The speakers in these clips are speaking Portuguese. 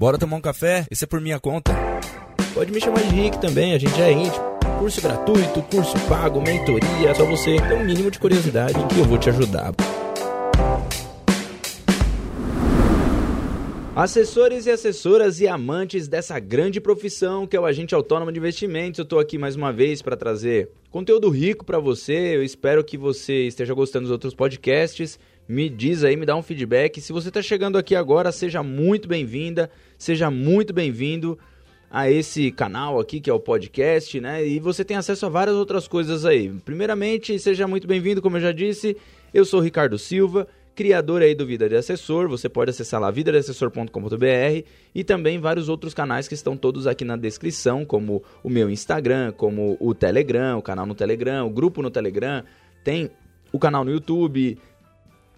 Bora tomar um café? Esse é por minha conta. Pode me chamar de Rick também, a gente é íntimo. Curso gratuito, curso pago, mentoria, só você ter um mínimo de curiosidade que eu vou te ajudar. Assessores e assessoras e amantes dessa grande profissão que é o agente autônomo de investimentos, eu estou aqui mais uma vez para trazer conteúdo rico para você. Eu espero que você esteja gostando dos outros podcasts. Me diz aí, me dá um feedback. Se você está chegando aqui agora, seja muito bem-vinda, seja muito bem-vindo a esse canal aqui que é o podcast, né? E você tem acesso a várias outras coisas aí. Primeiramente, seja muito bem-vindo, como eu já disse. Eu sou Ricardo Silva criador aí do Vida de Assessor. Você pode acessar lá vidadeassessor.com.br e também vários outros canais que estão todos aqui na descrição, como o meu Instagram, como o Telegram, o canal no Telegram, o grupo no Telegram, tem o canal no YouTube,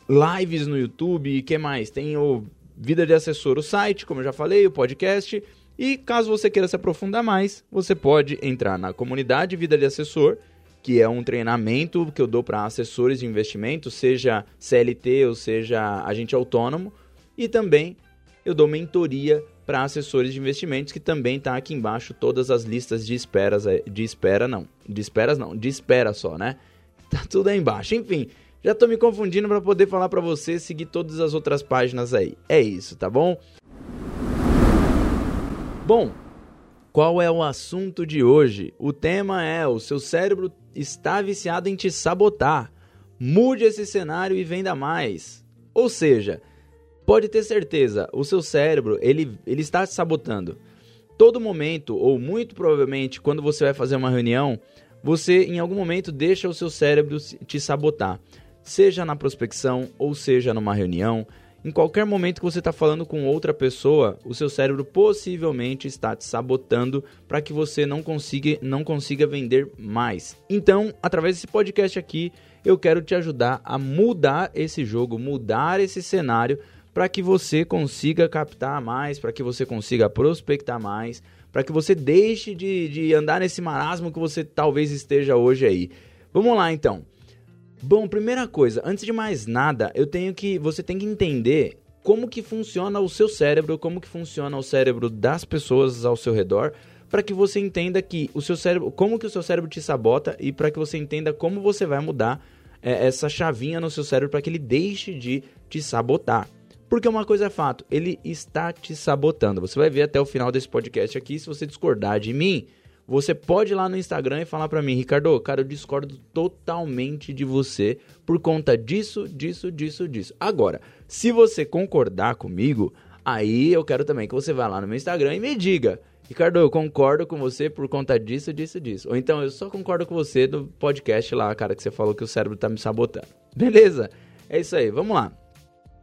lives no YouTube, que mais? Tem o Vida de Assessor, o site, como eu já falei, o podcast. E caso você queira se aprofundar mais, você pode entrar na comunidade Vida de Assessor que é um treinamento que eu dou para assessores de investimento, seja CLT ou seja agente autônomo, e também eu dou mentoria para assessores de investimentos, que também está aqui embaixo todas as listas de esperas, de espera não, de esperas não, de espera só, né? Tá tudo aí embaixo. Enfim, já estou me confundindo para poder falar para você seguir todas as outras páginas aí. É isso, tá bom? Bom, qual é o assunto de hoje? O tema é: o seu cérebro está viciado em te sabotar. Mude esse cenário e venda mais. Ou seja, pode ter certeza, o seu cérebro ele, ele está te sabotando. Todo momento, ou muito provavelmente quando você vai fazer uma reunião, você em algum momento deixa o seu cérebro te sabotar. Seja na prospecção ou seja numa reunião, em qualquer momento que você está falando com outra pessoa, o seu cérebro possivelmente está te sabotando para que você não consiga, não consiga vender mais. Então, através desse podcast aqui, eu quero te ajudar a mudar esse jogo, mudar esse cenário para que você consiga captar mais, para que você consiga prospectar mais, para que você deixe de, de andar nesse marasmo que você talvez esteja hoje aí. Vamos lá então. Bom, primeira coisa, antes de mais nada, eu tenho que você tem que entender como que funciona o seu cérebro, como que funciona o cérebro das pessoas ao seu redor, para que você entenda que o seu cérebro, como que o seu cérebro te sabota e para que você entenda como você vai mudar é, essa chavinha no seu cérebro para que ele deixe de te sabotar. Porque uma coisa é fato, ele está te sabotando. Você vai ver até o final desse podcast aqui, se você discordar de mim, você pode ir lá no Instagram e falar para mim, Ricardo, cara, eu discordo totalmente de você por conta disso, disso, disso, disso. Agora, se você concordar comigo, aí eu quero também que você vá lá no meu Instagram e me diga, Ricardo, eu concordo com você por conta disso, disso, disso. Ou então eu só concordo com você do podcast lá, cara, que você falou que o cérebro tá me sabotando. Beleza? É isso aí, vamos lá.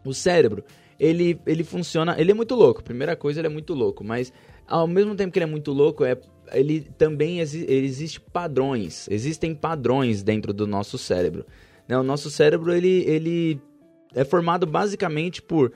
O cérebro, ele, ele funciona, ele é muito louco. Primeira coisa, ele é muito louco, mas ao mesmo tempo que ele é muito louco, é ele também exi existe padrões, existem padrões dentro do nosso cérebro. Né? O nosso cérebro ele, ele é formado basicamente por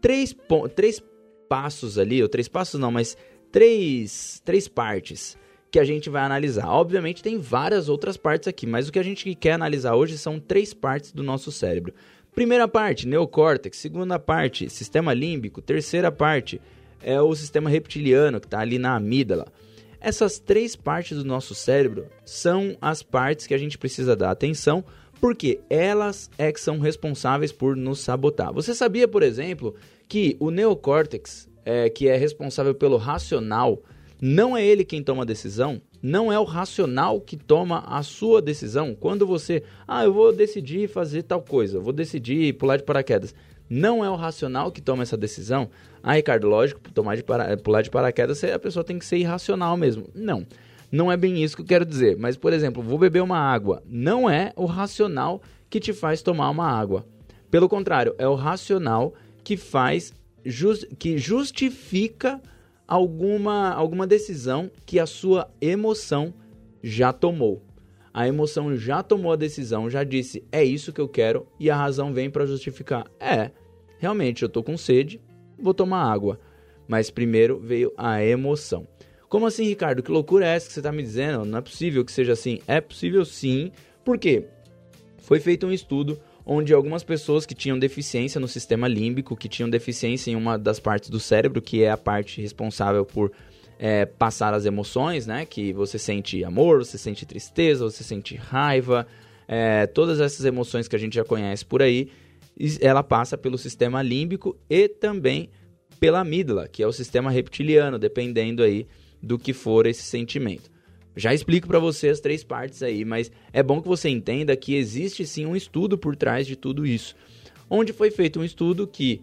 três, três passos ali, ou três passos não, mas três, três partes que a gente vai analisar. Obviamente tem várias outras partes aqui, mas o que a gente quer analisar hoje são três partes do nosso cérebro. Primeira parte, neocórtex. Segunda parte, sistema límbico. Terceira parte é o sistema reptiliano, que está ali na amígdala. Essas três partes do nosso cérebro são as partes que a gente precisa dar atenção, porque elas é que são responsáveis por nos sabotar. Você sabia, por exemplo, que o neocórtex, é, que é responsável pelo racional, não é ele quem toma a decisão? Não é o racional que toma a sua decisão? Quando você, ah, eu vou decidir fazer tal coisa, vou decidir pular de paraquedas. Não é o racional que toma essa decisão? Ah, Ricardo, lógico, tomar de para... pular de paraquedas, a pessoa tem que ser irracional mesmo. Não. Não é bem isso que eu quero dizer. Mas, por exemplo, vou beber uma água. Não é o racional que te faz tomar uma água. Pelo contrário, é o racional que faz just... que justifica alguma, alguma decisão que a sua emoção já tomou. A emoção já tomou a decisão, já disse é isso que eu quero e a razão vem para justificar. É, realmente eu tô com sede, vou tomar água. Mas primeiro veio a emoção. Como assim, Ricardo? Que loucura é essa que você está me dizendo? Não é possível que seja assim. É possível sim. Por quê? Foi feito um estudo onde algumas pessoas que tinham deficiência no sistema límbico, que tinham deficiência em uma das partes do cérebro, que é a parte responsável por é, passar as emoções, né? Que você sente amor, você sente tristeza, você sente raiva, é, todas essas emoções que a gente já conhece por aí, ela passa pelo sistema límbico e também pela amígdala, que é o sistema reptiliano, dependendo aí do que for esse sentimento. Já explico para você as três partes aí, mas é bom que você entenda que existe sim um estudo por trás de tudo isso. Onde foi feito um estudo que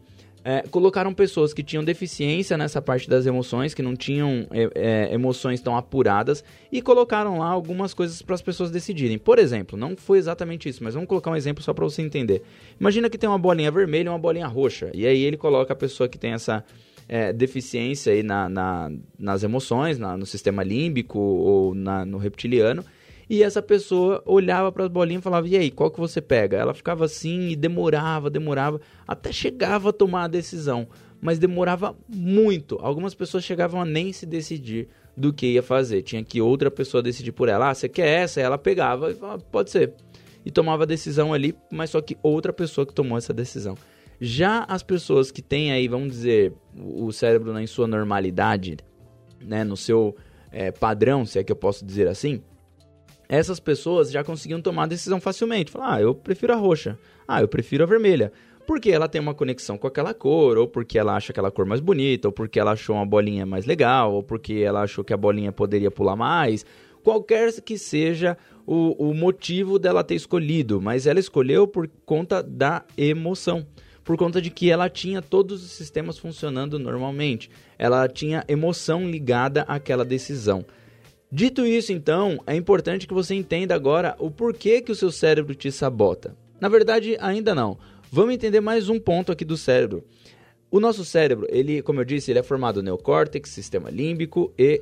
é, colocaram pessoas que tinham deficiência nessa parte das emoções, que não tinham é, é, emoções tão apuradas, e colocaram lá algumas coisas para as pessoas decidirem. Por exemplo, não foi exatamente isso, mas vamos colocar um exemplo só para você entender. Imagina que tem uma bolinha vermelha e uma bolinha roxa, e aí ele coloca a pessoa que tem essa é, deficiência aí na, na, nas emoções, na, no sistema límbico ou na, no reptiliano. E essa pessoa olhava para as bolinhas e falava: E aí, qual que você pega? Ela ficava assim e demorava, demorava, até chegava a tomar a decisão, mas demorava muito. Algumas pessoas chegavam a nem se decidir do que ia fazer. Tinha que outra pessoa decidir por ela. Ah, você quer essa? Ela pegava e falava: Pode ser. E tomava a decisão ali, mas só que outra pessoa que tomou essa decisão. Já as pessoas que têm aí, vamos dizer, o cérebro em sua normalidade, né, no seu é, padrão, se é que eu posso dizer assim, essas pessoas já conseguiam tomar a decisão facilmente. Falar, ah, eu prefiro a roxa, ah, eu prefiro a vermelha. Porque ela tem uma conexão com aquela cor, ou porque ela acha aquela cor mais bonita, ou porque ela achou uma bolinha mais legal, ou porque ela achou que a bolinha poderia pular mais. Qualquer que seja o, o motivo dela ter escolhido, mas ela escolheu por conta da emoção por conta de que ela tinha todos os sistemas funcionando normalmente. Ela tinha emoção ligada àquela decisão. Dito isso, então, é importante que você entenda agora o porquê que o seu cérebro te sabota. Na verdade, ainda não. Vamos entender mais um ponto aqui do cérebro. O nosso cérebro, ele, como eu disse, ele é formado neocórtex, sistema límbico e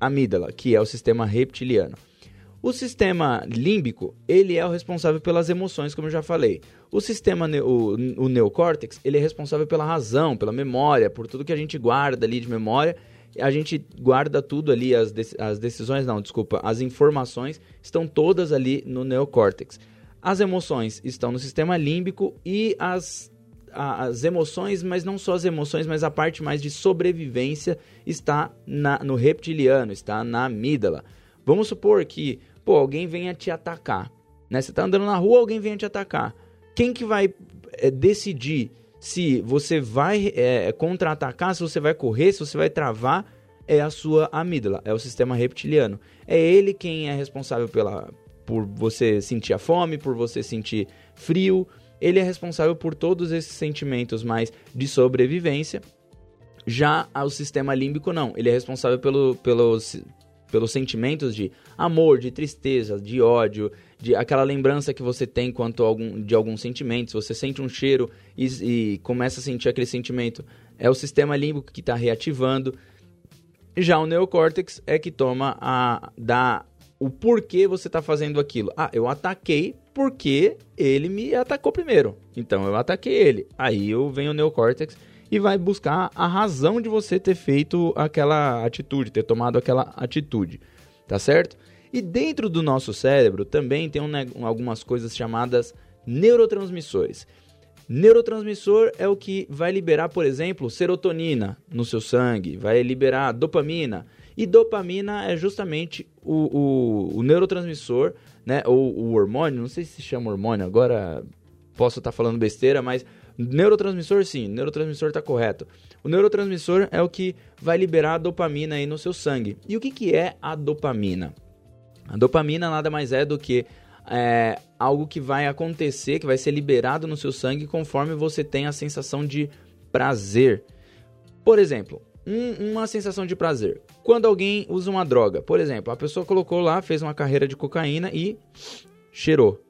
amígdala, que é o sistema reptiliano. O sistema límbico, ele é o responsável pelas emoções, como eu já falei. O sistema, o, o neocórtex, ele é responsável pela razão, pela memória, por tudo que a gente guarda ali de memória. A gente guarda tudo ali, as, as decisões, não, desculpa, as informações estão todas ali no neocórtex. As emoções estão no sistema límbico e as as emoções, mas não só as emoções, mas a parte mais de sobrevivência está na, no reptiliano, está na amígdala. Vamos supor que, pô, alguém venha te atacar, né? Você está andando na rua, alguém venha te atacar. Quem que vai é, decidir se você vai é, contra-atacar, se você vai correr, se você vai travar? É a sua amígdala, é o sistema reptiliano. É ele quem é responsável pela, por você sentir a fome, por você sentir frio. Ele é responsável por todos esses sentimentos mais de sobrevivência. Já o sistema límbico não, ele é responsável pelo, pelo, pelos sentimentos de amor, de tristeza, de ódio, de aquela lembrança que você tem quanto algum, de algum sentimento. Se você sente um cheiro e, e começa a sentir aquele sentimento, é o sistema límbico que está reativando. Já o neocórtex é que toma a dá o porquê você está fazendo aquilo. Ah, eu ataquei porque ele me atacou primeiro. Então eu ataquei ele. Aí eu venho o neocórtex e vai buscar a razão de você ter feito aquela atitude, ter tomado aquela atitude, tá certo? E dentro do nosso cérebro também tem um, algumas coisas chamadas neurotransmissores. Neurotransmissor é o que vai liberar, por exemplo, serotonina no seu sangue, vai liberar dopamina. E dopamina é justamente o, o, o neurotransmissor, né? Ou o hormônio, não sei se chama hormônio, agora posso estar falando besteira, mas Neurotransmissor, sim, neurotransmissor está correto. O neurotransmissor é o que vai liberar a dopamina aí no seu sangue. E o que, que é a dopamina? A dopamina nada mais é do que é, algo que vai acontecer, que vai ser liberado no seu sangue conforme você tem a sensação de prazer. Por exemplo, um, uma sensação de prazer. Quando alguém usa uma droga, por exemplo, a pessoa colocou lá, fez uma carreira de cocaína e cheirou.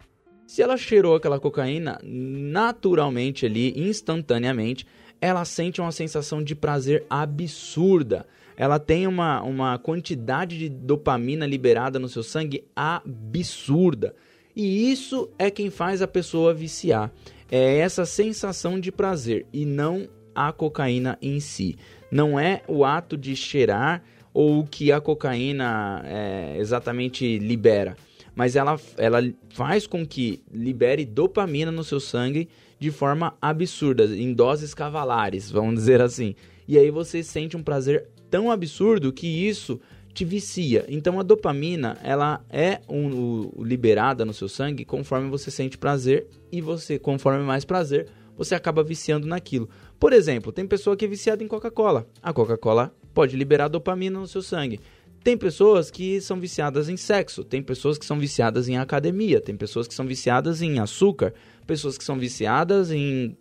Se ela cheirou aquela cocaína, naturalmente ali, instantaneamente, ela sente uma sensação de prazer absurda. Ela tem uma, uma quantidade de dopamina liberada no seu sangue absurda. E isso é quem faz a pessoa viciar. É essa sensação de prazer e não a cocaína em si. Não é o ato de cheirar ou o que a cocaína é, exatamente libera mas ela, ela faz com que libere dopamina no seu sangue de forma absurda, em doses cavalares, vamos dizer assim. E aí você sente um prazer tão absurdo que isso te vicia. Então a dopamina, ela é um, um, liberada no seu sangue conforme você sente prazer e você, conforme mais prazer, você acaba viciando naquilo. Por exemplo, tem pessoa que é viciada em Coca-Cola. A Coca-Cola pode liberar dopamina no seu sangue. Tem pessoas que são viciadas em sexo, tem pessoas que são viciadas em academia, tem pessoas que são viciadas em açúcar, pessoas que são viciadas em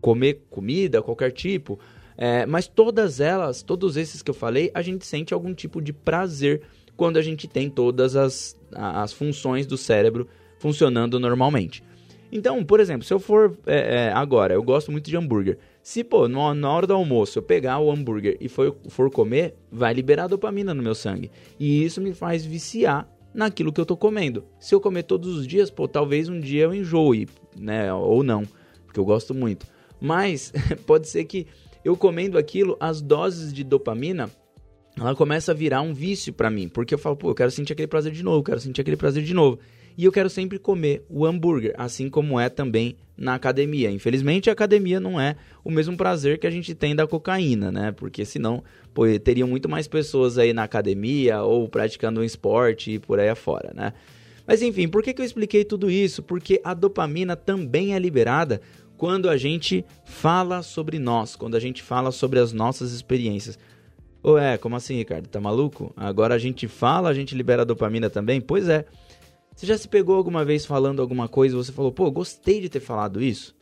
comer comida, qualquer tipo. É, mas todas elas, todos esses que eu falei, a gente sente algum tipo de prazer quando a gente tem todas as, as funções do cérebro funcionando normalmente. Então, por exemplo, se eu for é, é, agora, eu gosto muito de hambúrguer. Se, pô, no, na hora do almoço eu pegar o hambúrguer e for, for comer, vai liberar dopamina no meu sangue. E isso me faz viciar naquilo que eu tô comendo. Se eu comer todos os dias, pô, talvez um dia eu enjoe, né? Ou não, porque eu gosto muito. Mas pode ser que eu comendo aquilo, as doses de dopamina, ela começa a virar um vício para mim, porque eu falo, pô, eu quero sentir aquele prazer de novo, quero sentir aquele prazer de novo. E eu quero sempre comer o hambúrguer, assim como é também na academia. Infelizmente, a academia não é o mesmo prazer que a gente tem da cocaína, né? Porque senão, pô, teriam muito mais pessoas aí na academia ou praticando um esporte e por aí afora, né? Mas enfim, por que, que eu expliquei tudo isso? Porque a dopamina também é liberada quando a gente fala sobre nós, quando a gente fala sobre as nossas experiências. Ou é, como assim, Ricardo? Tá maluco? Agora a gente fala, a gente libera dopamina também? Pois é. Você já se pegou alguma vez falando alguma coisa e você falou, pô, gostei de ter falado isso?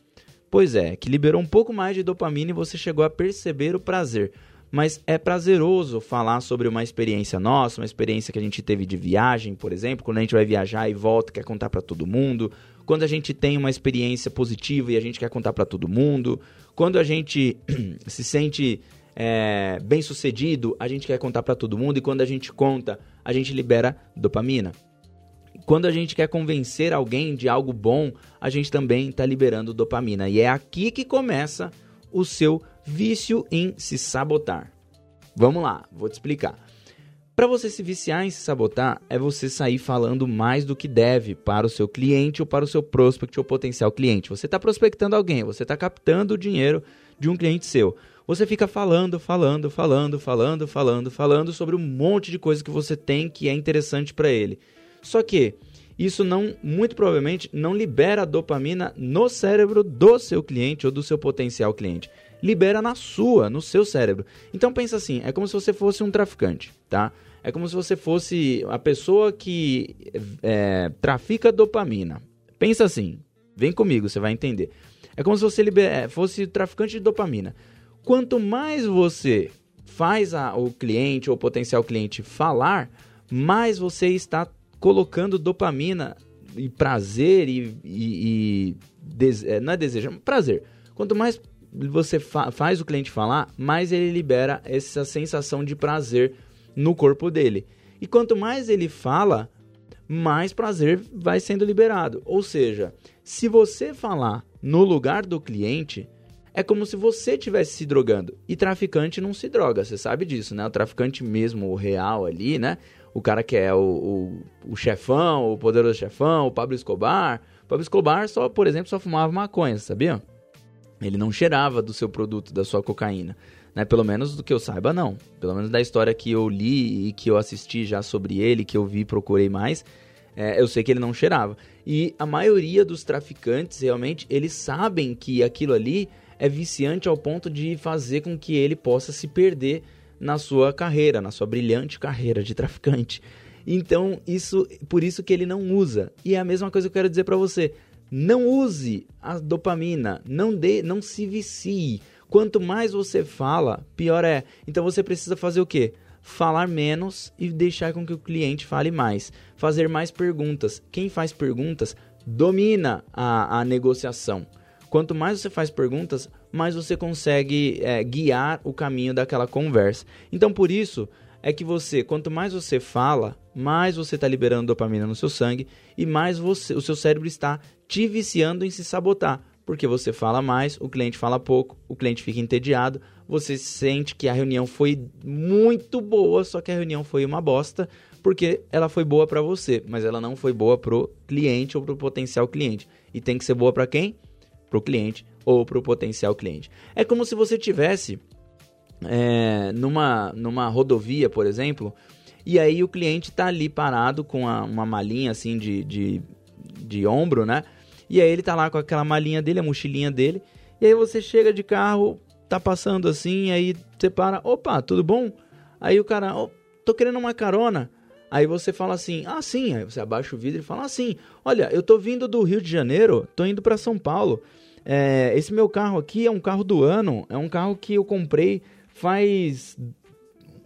Pois é, que liberou um pouco mais de dopamina e você chegou a perceber o prazer. Mas é prazeroso falar sobre uma experiência nossa, uma experiência que a gente teve de viagem, por exemplo, quando a gente vai viajar e volta, quer contar para todo mundo, quando a gente tem uma experiência positiva e a gente quer contar para todo mundo, quando a gente se sente é, bem sucedido, a gente quer contar para todo mundo e quando a gente conta, a gente libera dopamina. Quando a gente quer convencer alguém de algo bom, a gente também está liberando dopamina. E é aqui que começa o seu vício em se sabotar. Vamos lá, vou te explicar. Para você se viciar em se sabotar, é você sair falando mais do que deve para o seu cliente ou para o seu prospect ou potencial cliente. Você está prospectando alguém, você está captando o dinheiro de um cliente seu. Você fica falando, falando, falando, falando, falando, falando sobre um monte de coisa que você tem que é interessante para ele. Só que isso não, muito provavelmente, não libera dopamina no cérebro do seu cliente ou do seu potencial cliente. Libera na sua, no seu cérebro. Então pensa assim, é como se você fosse um traficante, tá? É como se você fosse a pessoa que é, trafica dopamina. Pensa assim, vem comigo, você vai entender. É como se você. É, fosse traficante de dopamina. Quanto mais você faz a, o cliente ou o potencial cliente falar, mais você está colocando dopamina e prazer e, e, e dese... É, não é desejo, é prazer. Quanto mais você fa faz o cliente falar, mais ele libera essa sensação de prazer no corpo dele. E quanto mais ele fala, mais prazer vai sendo liberado. Ou seja, se você falar no lugar do cliente, é como se você estivesse se drogando. E traficante não se droga, você sabe disso, né? O traficante mesmo, o real ali, né? O cara que é o, o, o chefão, o poderoso chefão, o Pablo Escobar. O Pablo Escobar, só, por exemplo, só fumava maconha, sabia? Ele não cheirava do seu produto, da sua cocaína. Né? Pelo menos do que eu saiba, não. Pelo menos da história que eu li e que eu assisti já sobre ele, que eu vi procurei mais, é, eu sei que ele não cheirava. E a maioria dos traficantes, realmente, eles sabem que aquilo ali é viciante ao ponto de fazer com que ele possa se perder na sua carreira, na sua brilhante carreira de traficante. Então, isso, por isso que ele não usa. E é a mesma coisa que eu quero dizer para você. Não use a dopamina, não dê, não se vicie. Quanto mais você fala, pior é. Então você precisa fazer o quê? Falar menos e deixar com que o cliente fale mais. Fazer mais perguntas. Quem faz perguntas domina a, a negociação. Quanto mais você faz perguntas, mais você consegue é, guiar o caminho daquela conversa. Então, por isso é que você, quanto mais você fala, mais você está liberando dopamina no seu sangue e mais você, o seu cérebro está te viciando em se sabotar porque você fala mais, o cliente fala pouco, o cliente fica entediado, você sente que a reunião foi muito boa, só que a reunião foi uma bosta, porque ela foi boa para você, mas ela não foi boa pro cliente ou pro potencial cliente. E tem que ser boa para quem? Pro cliente ou pro potencial cliente. É como se você tivesse é, numa, numa rodovia, por exemplo, e aí o cliente tá ali parado com a, uma malinha assim de, de, de ombro, né? E aí ele tá lá com aquela malinha dele, a mochilinha dele. E aí você chega de carro, tá passando assim, aí você para, opa, tudo bom? Aí o cara, oh, tô querendo uma carona. Aí você fala assim, ah sim, aí você abaixa o vidro e fala assim, olha, eu tô vindo do Rio de Janeiro, tô indo para São Paulo. É, esse meu carro aqui é um carro do ano, é um carro que eu comprei faz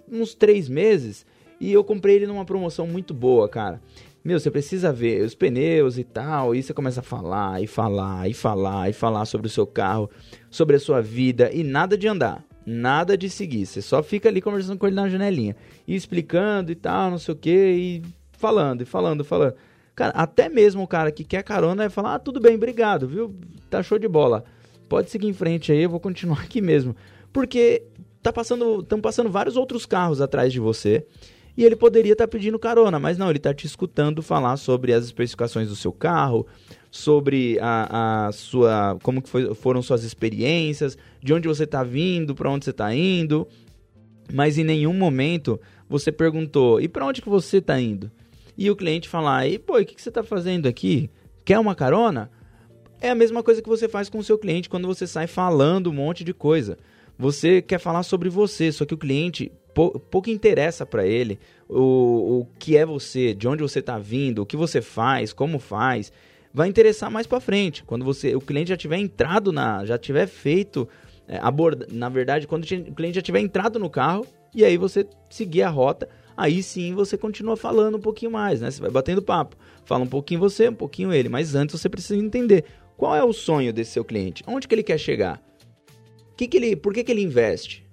uns três meses e eu comprei ele numa promoção muito boa, cara. Meu, você precisa ver os pneus e tal, e você começa a falar, e falar, e falar, e falar sobre o seu carro, sobre a sua vida, e nada de andar, nada de seguir. Você só fica ali conversando com ele na janelinha, e explicando e tal, não sei o que, e falando, e falando, falando. Cara, até mesmo o cara que quer carona vai falar, ah, tudo bem, obrigado, viu? Tá show de bola. Pode seguir em frente aí, eu vou continuar aqui mesmo. Porque tá passando, estão passando vários outros carros atrás de você e ele poderia estar tá pedindo carona, mas não, ele está te escutando falar sobre as especificações do seu carro, sobre a, a sua, como que foi, foram suas experiências, de onde você está vindo, para onde você está indo, mas em nenhum momento você perguntou, e para onde que você está indo? E o cliente falar, e pô, o que, que você está fazendo aqui? Quer uma carona? É a mesma coisa que você faz com o seu cliente quando você sai falando um monte de coisa. Você quer falar sobre você, só que o cliente pouco interessa para ele o, o que é você, de onde você está vindo, o que você faz, como faz. Vai interessar mais para frente, quando você, o cliente já tiver entrado na, já tiver feito é, aborda, na verdade, quando o cliente já tiver entrado no carro e aí você seguir a rota, aí sim você continua falando um pouquinho mais, né? Você vai batendo papo, fala um pouquinho você, um pouquinho ele, mas antes você precisa entender qual é o sonho desse seu cliente, onde que ele quer chegar, que que ele, por que, que ele investe,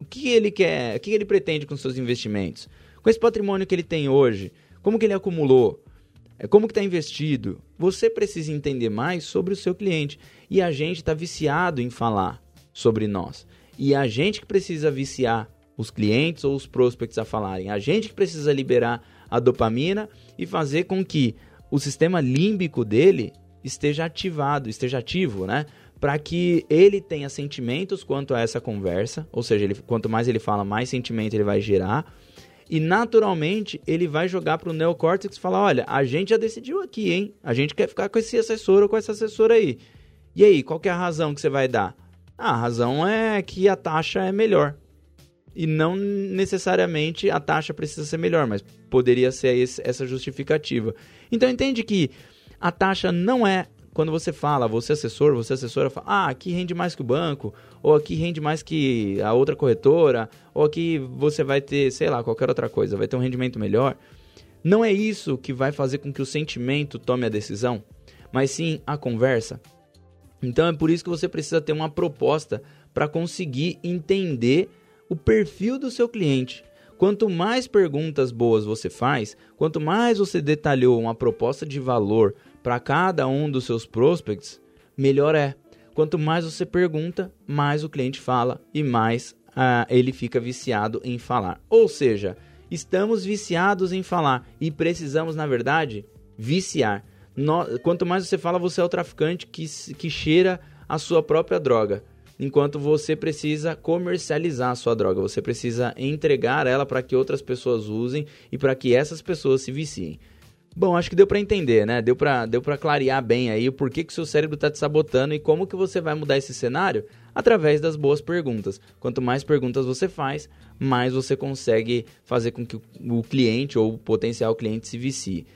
o que ele quer, o que ele pretende com seus investimentos? Com esse patrimônio que ele tem hoje, como que ele acumulou? É, como que está investido? Você precisa entender mais sobre o seu cliente. E a gente está viciado em falar sobre nós. E a gente que precisa viciar os clientes ou os prospects a falarem. A gente que precisa liberar a dopamina e fazer com que o sistema límbico dele esteja ativado, esteja ativo, né? para que ele tenha sentimentos quanto a essa conversa, ou seja, ele, quanto mais ele fala, mais sentimento ele vai gerar. E naturalmente ele vai jogar para o neocórtex e falar: olha, a gente já decidiu aqui, hein? A gente quer ficar com esse assessor ou com essa assessora aí. E aí, qual é a razão que você vai dar? Ah, a razão é que a taxa é melhor. E não necessariamente a taxa precisa ser melhor, mas poderia ser esse, essa justificativa. Então entende que a taxa não é quando você fala, você assessor, você assessora, fala, ah, aqui rende mais que o banco, ou aqui rende mais que a outra corretora, ou aqui você vai ter, sei lá, qualquer outra coisa, vai ter um rendimento melhor. Não é isso que vai fazer com que o sentimento tome a decisão, mas sim a conversa. Então é por isso que você precisa ter uma proposta para conseguir entender o perfil do seu cliente. Quanto mais perguntas boas você faz, quanto mais você detalhou uma proposta de valor para cada um dos seus prospects, melhor é. Quanto mais você pergunta, mais o cliente fala e mais uh, ele fica viciado em falar. Ou seja, estamos viciados em falar e precisamos, na verdade, viciar. No, quanto mais você fala, você é o traficante que, que cheira a sua própria droga. Enquanto você precisa comercializar a sua droga, você precisa entregar ela para que outras pessoas usem e para que essas pessoas se viciem. Bom, acho que deu para entender, né? Deu para deu clarear bem aí o porquê que o seu cérebro está te sabotando e como que você vai mudar esse cenário através das boas perguntas. Quanto mais perguntas você faz, mais você consegue fazer com que o cliente ou o potencial cliente se vicie.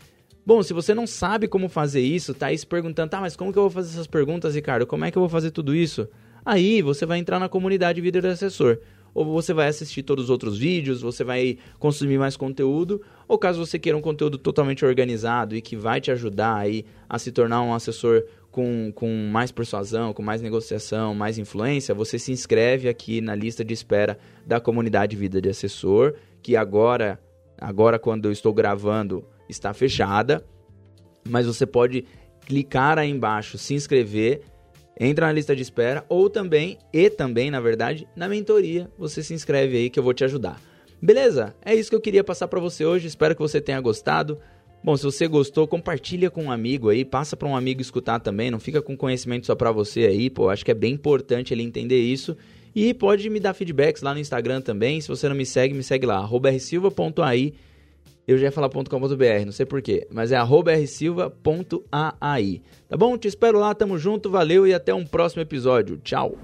Bom, se você não sabe como fazer isso, tá aí se perguntando, tá, mas como que eu vou fazer essas perguntas, Ricardo? Como é que eu vou fazer tudo isso? Aí você vai entrar na comunidade Vida do Assessor. Ou você vai assistir todos os outros vídeos, você vai consumir mais conteúdo, ou caso você queira um conteúdo totalmente organizado e que vai te ajudar aí a se tornar um assessor com, com mais persuasão, com mais negociação, mais influência, você se inscreve aqui na lista de espera da comunidade Vida de Assessor, que agora, agora quando eu estou gravando, está fechada, mas você pode clicar aí embaixo, se inscrever entra na lista de espera ou também, e também, na verdade, na mentoria, você se inscreve aí que eu vou te ajudar. Beleza? É isso que eu queria passar para você hoje. Espero que você tenha gostado. Bom, se você gostou, compartilha com um amigo aí, passa para um amigo escutar também, não fica com conhecimento só para você aí, pô, acho que é bem importante ele entender isso. E pode me dar feedbacks lá no Instagram também, se você não me segue, me segue lá, rsilva.ai, eu já ia falar .com.br, não sei porquê, mas é rsilva.ai, tá bom? Te espero lá, tamo junto, valeu e até um próximo episódio, tchau!